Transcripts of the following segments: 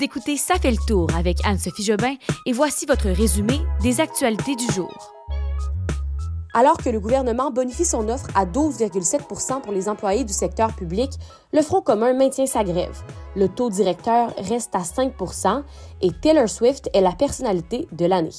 Vous écoutez Ça fait le tour avec Anne-Sophie Jobin et voici votre résumé des actualités du jour. Alors que le gouvernement bonifie son offre à 12,7% pour les employés du secteur public, le Front commun maintient sa grève. Le taux directeur reste à 5% et Taylor Swift est la personnalité de l'année.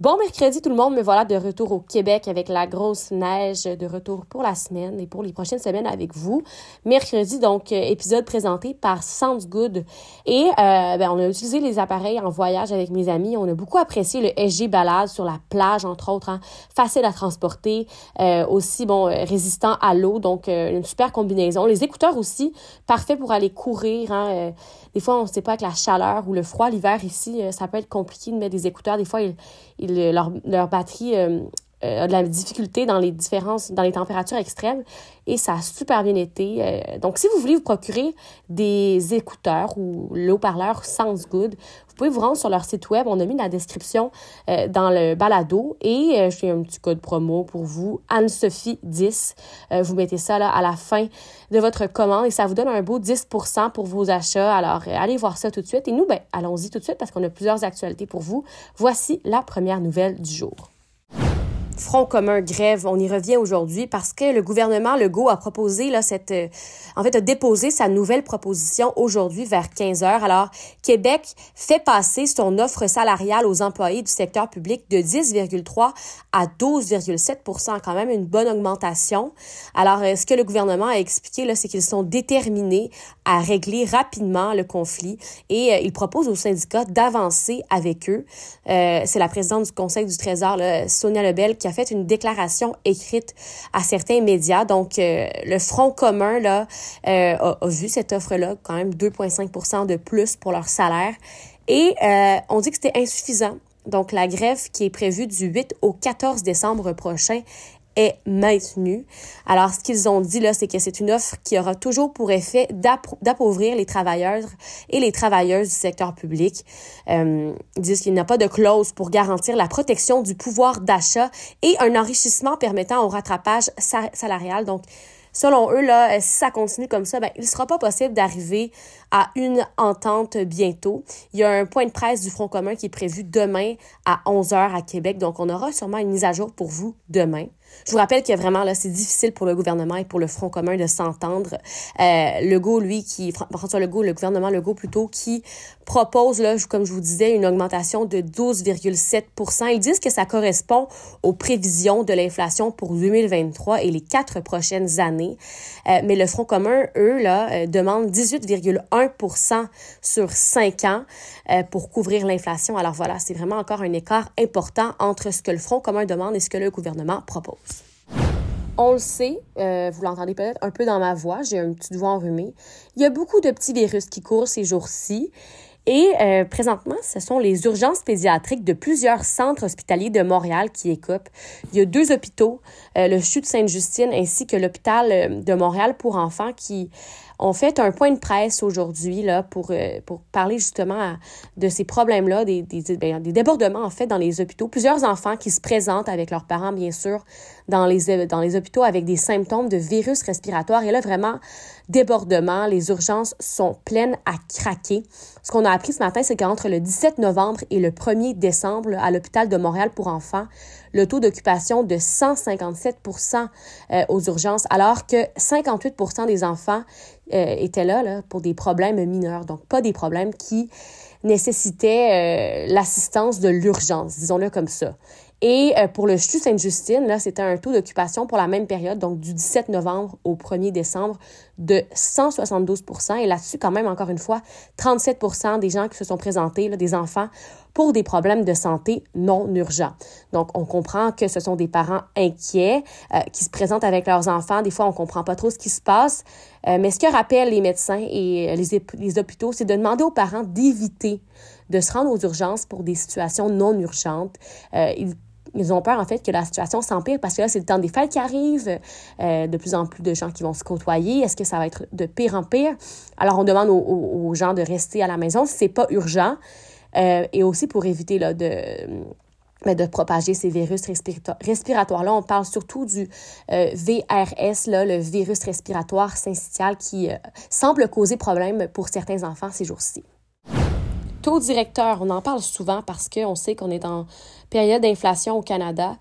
Bon mercredi tout le monde, me voilà de retour au Québec avec la grosse neige, de retour pour la semaine et pour les prochaines semaines avec vous. Mercredi, donc, euh, épisode présenté par Sounds Good. Et euh, ben, on a utilisé les appareils en voyage avec mes amis. On a beaucoup apprécié le SG Balade sur la plage, entre autres, hein. facile à transporter, euh, aussi, bon, résistant à l'eau, donc une super combinaison. Les écouteurs aussi, parfait pour aller courir. Hein. des fois, on ne sait pas avec la chaleur ou le froid, l'hiver ici, ça peut être compliqué de mettre des écouteurs. Des fois, il leur, leur batterie euh, euh, de la difficulté dans les différences, dans les températures extrêmes et ça a super bien été. Euh, donc, si vous voulez vous procurer des écouteurs ou le haut-parleur Sounds Good, vous pouvez vous rendre sur leur site web. On a mis la description dans le balado et j'ai un petit code promo pour vous, Anne-Sophie 10. vous mettez ça là à la fin de votre commande et ça vous donne un beau 10 pour vos achats. Alors, allez voir ça tout de suite. Et nous, ben, allons-y tout de suite parce qu'on a plusieurs actualités pour vous. Voici la première nouvelle du jour. Front commun grève, on y revient aujourd'hui parce que le gouvernement Legault a proposé là cette euh, en fait a déposé sa nouvelle proposition aujourd'hui vers 15 heures. Alors Québec fait passer son offre salariale aux employés du secteur public de 10,3 à 12,7% quand même une bonne augmentation. Alors euh, ce que le gouvernement a expliqué là c'est qu'ils sont déterminés à régler rapidement le conflit et euh, ils proposent aux syndicats d'avancer avec eux. c'est la présidente du Conseil du Trésor Sonia Lebel qui a fait une déclaration écrite à certains médias. Donc, euh, le Front commun là, euh, a, vu cette offre-là, quand même 2,5% de plus pour leur salaire. Et euh, on dit que c'était insuffisant. Donc, la grève qui est prévue du 8 au 14 décembre prochain est maintenue. Alors, ce qu'ils ont dit là, c'est que c'est une offre qui aura toujours pour effet d'appauvrir les travailleurs et les travailleuses du secteur public. Euh, ils disent qu'il n'y a pas de clause pour garantir la protection du pouvoir d'achat et un enrichissement permettant au rattrapage salarial. Donc, selon eux, là, si ça continue comme ça, ben, il ne sera pas possible d'arriver à une entente bientôt. Il y a un point de presse du Front commun qui est prévu demain à 11h à Québec. Donc, on aura sûrement une mise à jour pour vous demain. Je vous rappelle que vraiment, là, c'est difficile pour le gouvernement et pour le Front commun de s'entendre. Euh, Legault, lui, qui, François Legault, le gouvernement Legault plutôt, qui propose, là, comme je vous disais, une augmentation de 12,7% Ils disent que ça correspond aux prévisions de l'inflation pour 2023 et les quatre prochaines années. Euh, mais le Front commun, eux, là, euh, demandent 18,1% sur cinq ans euh, pour couvrir l'inflation. Alors voilà, c'est vraiment encore un écart important entre ce que le Front commun demande et ce que le gouvernement propose. On le sait, euh, vous l'entendez peut-être un peu dans ma voix, j'ai un petit voix enrhumée. Il y a beaucoup de petits virus qui courent ces jours-ci. Et euh, présentement, ce sont les urgences pédiatriques de plusieurs centres hospitaliers de Montréal qui écopent. Il y a deux hôpitaux, euh, le CHU de Sainte-Justine ainsi que l'hôpital de Montréal pour enfants qui ont fait un point de presse aujourd'hui là pour pour parler justement de ces problèmes-là, des, des, ben, des débordements en fait dans les hôpitaux. Plusieurs enfants qui se présentent avec leurs parents bien sûr dans les, dans les hôpitaux avec des symptômes de virus respiratoire. Et là, vraiment, débordement, les urgences sont pleines à craquer. Ce qu'on a appris ce matin, c'est qu'entre le 17 novembre et le 1er décembre, à l'hôpital de Montréal pour enfants, le taux d'occupation de 157% euh, aux urgences, alors que 58% des enfants euh, étaient là, là pour des problèmes mineurs, donc pas des problèmes qui nécessitaient euh, l'assistance de l'urgence, disons-le comme ça. Et euh, pour le CHU Sainte-Justine, là, c'était un taux d'occupation pour la même période, donc du 17 novembre au 1er décembre, de 172% Et là-dessus, quand même, encore une fois, 37% des gens qui se sont présentés, là, des enfants, pour des problèmes de santé non urgents. Donc, on comprend que ce sont des parents inquiets euh, qui se présentent avec leurs enfants. Des fois, on comprend pas trop ce qui se passe. Euh, mais ce que rappellent les médecins et les, les hôpitaux, c'est de demander aux parents d'éviter de se rendre aux urgences pour des situations non urgentes. Euh, ils ont peur, en fait, que la situation s'empire parce que là, c'est le temps des fêtes qui arrivent, euh, de plus en plus de gens qui vont se côtoyer. Est-ce que ça va être de pire en pire? Alors, on demande aux, gens de rester à la maison si c'est pas urgent euh, et aussi pour éviter là, de ben, de propager ces virus respiratoires-là. On parle surtout du euh, VRS, là, le virus respiratoire syncytial, qui semble causer problème pour certains enfants ces jours-ci. Taux directeur, on en parle souvent parce qu'on sait qu'on est en période d'inflation au Canada.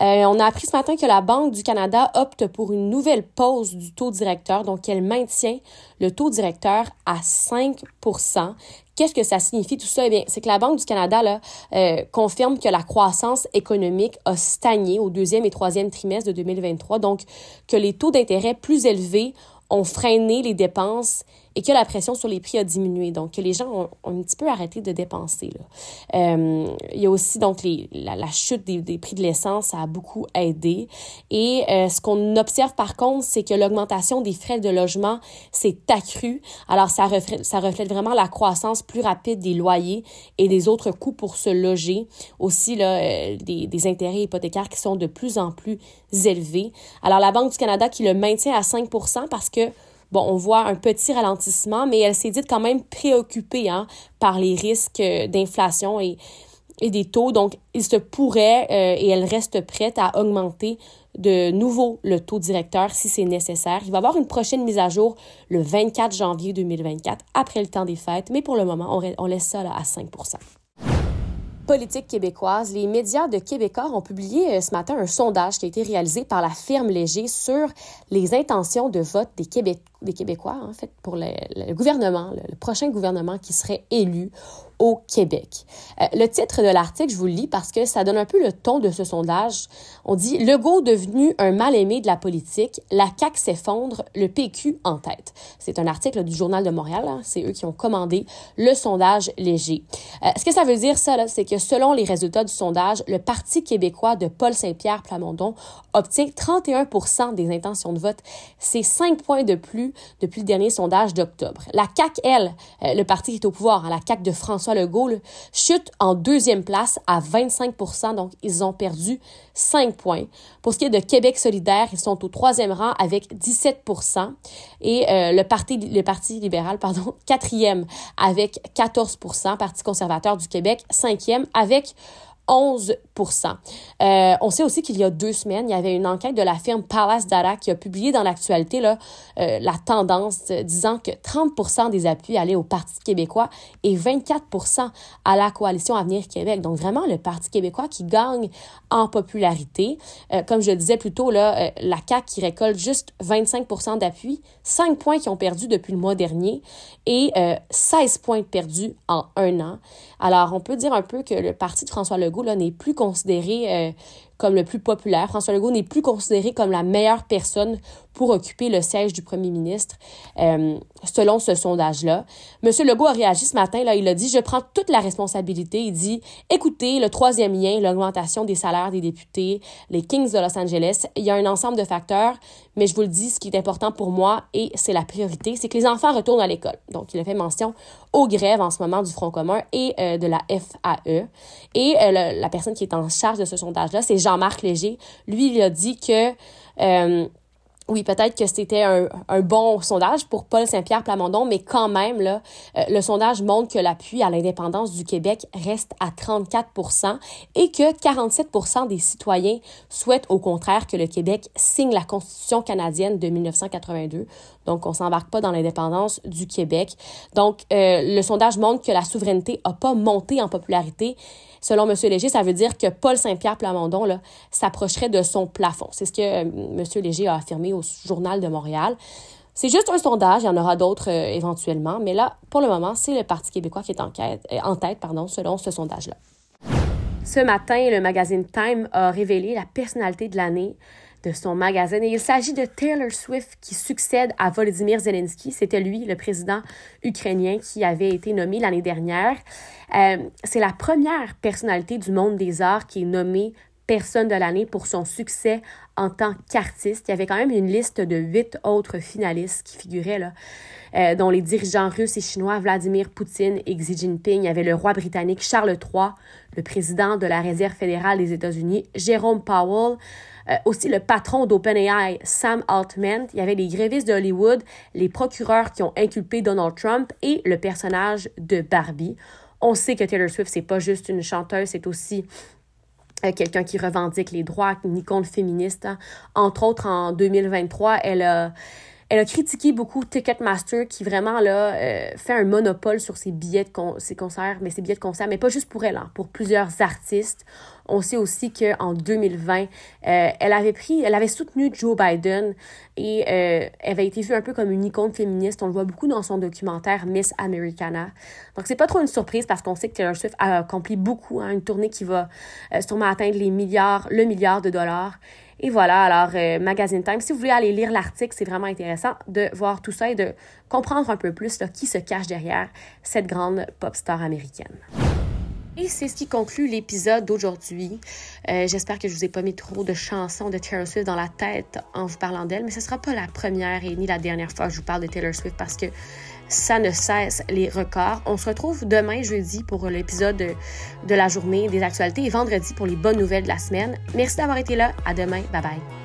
Euh, on a appris ce matin que la Banque du Canada opte pour une nouvelle pause du taux directeur, donc elle maintient le taux directeur à 5% Qu'est-ce que ça signifie tout ça? Eh bien, c'est que la Banque du Canada là, euh, confirme que la croissance économique a stagné au deuxième et troisième trimestre de 2023, donc que les taux d'intérêt plus élevés ont freiné les dépenses et que la pression sur les prix a diminué. Donc, que les gens ont, un petit peu arrêté de dépenser. Là. Euh, il y a aussi donc les, la, chute des, des, prix de l'essence, a beaucoup aidé. Et euh, ce qu'on observe par contre, c'est que l'augmentation des frais de logement s'est accrue. Alors, ça reflète, ça reflète vraiment la croissance plus rapide des loyers et des autres coûts pour se loger. Aussi, là, euh, des, des intérêts hypothécaires qui sont de plus en plus élevés. Alors, la Banque du Canada qui le maintient à 5% parce que bon, on voit un petit ralentissement, mais elle s'est dite quand même préoccupée hein, par les risques euh, d'inflation et, des taux. Donc, il se pourrait euh, et elle reste prête à augmenter de nouveau le taux directeur si c'est nécessaire. Il va y avoir une prochaine mise à jour le 24 janvier 2024 après le temps des fêtes, mais pour le moment, on, laisse ça là, à 5% politique québécoise, les médias de Québécois ont publié euh, ce matin un sondage qui a été réalisé par la firme Léger sur les intentions de vote des, des Québécois, en fait, pour le, gouvernement, le, prochain gouvernement qui serait élu au Québec. Euh, le titre de l'article, je vous le lis parce que ça donne un peu le ton de ce sondage. On dit Legault devenu un mal-aimé de la politique, la CAQ s'effondre, le PQ en tête. C'est un article du Journal de Montréal. Hein. C'est eux qui ont commandé le sondage léger. Euh, ce que ça veut dire, ça, c'est que selon les résultats du sondage, le Parti québécois de Paul Saint-Pierre Plamondon obtient 31 des intentions de vote. C'est 5 points de plus depuis le dernier sondage d'octobre. La CAQ, elle, euh, le parti qui est au pouvoir, hein, la CAQ de François le Legault, chute en deuxième place à 25% donc ils ont perdu 5 points. Pour ce qui est de Québec solidaire, ils sont au troisième rang avec 17% et euh, le, parti, le Parti libéral, pardon, quatrième avec 14% Parti conservateur du Québec, cinquième avec 11% euh, On sait aussi qu'il y a deux semaines, il y avait une enquête de la firme Palace Data qui a publié dans l'actualité euh, la tendance disant que 30% des appuis allaient au Parti québécois et 24% à la coalition Avenir Québec. Donc vraiment le Parti québécois qui gagne en popularité. Euh, comme je le disais plus tôt, là, la CAQ qui récolte juste 25% d'appui, 5 points qui ont perdu depuis le mois dernier et 16 points perdus en un an. Alors on peut dire un peu que le Parti de François Legault n'est plus considéré euh, comme le plus populaire. François Legault n'est plus considéré comme la meilleure personne pour occuper le siège du premier ministre, euh, selon ce sondage-là. Monsieur Legault a réagi ce matin, là, il a dit, je prends toute la responsabilité. Il dit, écoutez, le troisième lien, l'augmentation des salaires des députés, les Kings de Los Angeles, il y a un ensemble de facteurs, mais je vous le dis, ce qui est important pour moi, et c'est la priorité, c'est que les enfants retournent à l'école. Donc, il a fait mention aux grèves en ce moment du Front commun et euh, de la FAE. Et euh, la personne qui est en charge de ce sondage-là, c'est Jean-Marc Léger. Lui, il a dit que euh, oui, peut-être que c'était un, bon sondage pour Paul Saint-Pierre Plamondon, mais quand même, là, euh, le sondage montre que l'appui à l'indépendance du Québec reste à 34% et que 47% des citoyens souhaitent au contraire que le Québec signe la Constitution canadienne de 1982. Donc, on s'embarque pas dans l'indépendance du Québec. Donc, euh, le sondage montre que la souveraineté a pas monté en popularité. Selon M. Léger, ça veut dire que Paul Saint-Pierre Plamondon s'approcherait de son plafond. C'est ce que euh, M. Léger a affirmé au Journal de Montréal. C'est juste un sondage, il y en aura d'autres euh, éventuellement, mais là, pour le moment, c'est le Parti québécois qui est en, quête, euh, en tête pardon, selon ce sondage-là. Ce matin, le magazine Time a révélé la personnalité de l'année de son magazine. Et il s'agit de Taylor Swift qui succède à Volodymyr Zelensky. C'était lui, le président ukrainien, qui avait été nommé l'année dernière. Euh, c'est la première personnalité du monde des arts qui est nommée personne de l'année pour son succès en tant qu'artiste. Il y avait quand même une liste de huit autres finalistes qui figuraient là, euh, dont les dirigeants russes et chinois Vladimir Poutine et Xi Jinping. Il y avait le roi britannique Charles III, le président de la Réserve fédérale des États-Unis Jérôme Powell, euh, aussi le patron d'OpenAI Sam Altman. Il y avait les grévistes de Hollywood, les procureurs qui ont inculpé Donald Trump et le personnage de Barbie. On sait que Taylor Swift, c'est pas juste une chanteuse, c'est aussi quelqu'un qui revendique les droits, une icône féministe. Hein. Entre autres, en 2023, elle a Elle a critiqué beaucoup Ticketmaster qui vraiment là euh, fait un monopole sur ses billets de ses concerts, mais ses billets de concert, mais pas juste pour elle, hein, pour plusieurs artistes. On sait aussi qu'en 2020, euh, elle avait pris, elle avait soutenu Joe Biden et euh, elle avait été vue un peu comme une icône féministe. On le voit beaucoup dans son documentaire Miss Americana. Donc c'est pas trop une surprise parce qu'on sait que Taylor Swift a accompli beaucoup, hein, une tournée qui va euh, sûrement atteindre les milliards, le milliard de dollars. Et voilà, alors Magazine Time, si vous voulez aller lire l'article, c'est vraiment intéressant de voir tout ça et de comprendre un peu plus qui se cache derrière cette grande pop star américaine. Et c'est ce qui conclut l'épisode d'aujourd'hui. Euh, j'espère que je vous ai pas mis trop de chansons de Taylor Swift dans la tête en vous parlant d'elle, mais ce sera pas la première et ni la dernière fois que je vous parle de Taylor Swift parce que ça ne cesse les records. On se retrouve demain, jeudi, pour l'épisode de, de la journée des actualités et vendredi pour les bonnes nouvelles de la semaine. Merci d'avoir été là. À demain. Bye bye.